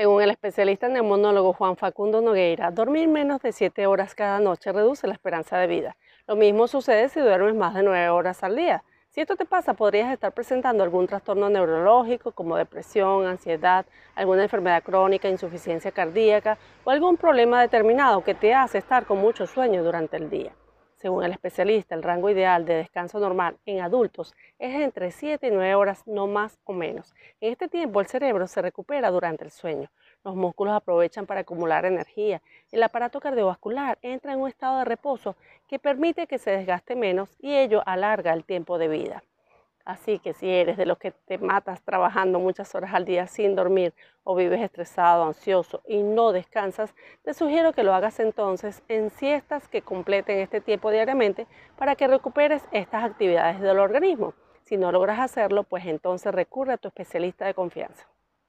Según el especialista neumonólogo Juan Facundo Nogueira, dormir menos de 7 horas cada noche reduce la esperanza de vida. Lo mismo sucede si duermes más de 9 horas al día. Si esto te pasa, podrías estar presentando algún trastorno neurológico como depresión, ansiedad, alguna enfermedad crónica, insuficiencia cardíaca o algún problema determinado que te hace estar con mucho sueño durante el día. Según el especialista, el rango ideal de descanso normal en adultos es entre 7 y 9 horas, no más o menos. En este tiempo el cerebro se recupera durante el sueño. Los músculos aprovechan para acumular energía. El aparato cardiovascular entra en un estado de reposo que permite que se desgaste menos y ello alarga el tiempo de vida. Así que si eres de los que te matas trabajando muchas horas al día sin dormir o vives estresado, ansioso y no descansas, te sugiero que lo hagas entonces en siestas que completen este tiempo diariamente para que recuperes estas actividades del organismo. Si no logras hacerlo, pues entonces recurre a tu especialista de confianza.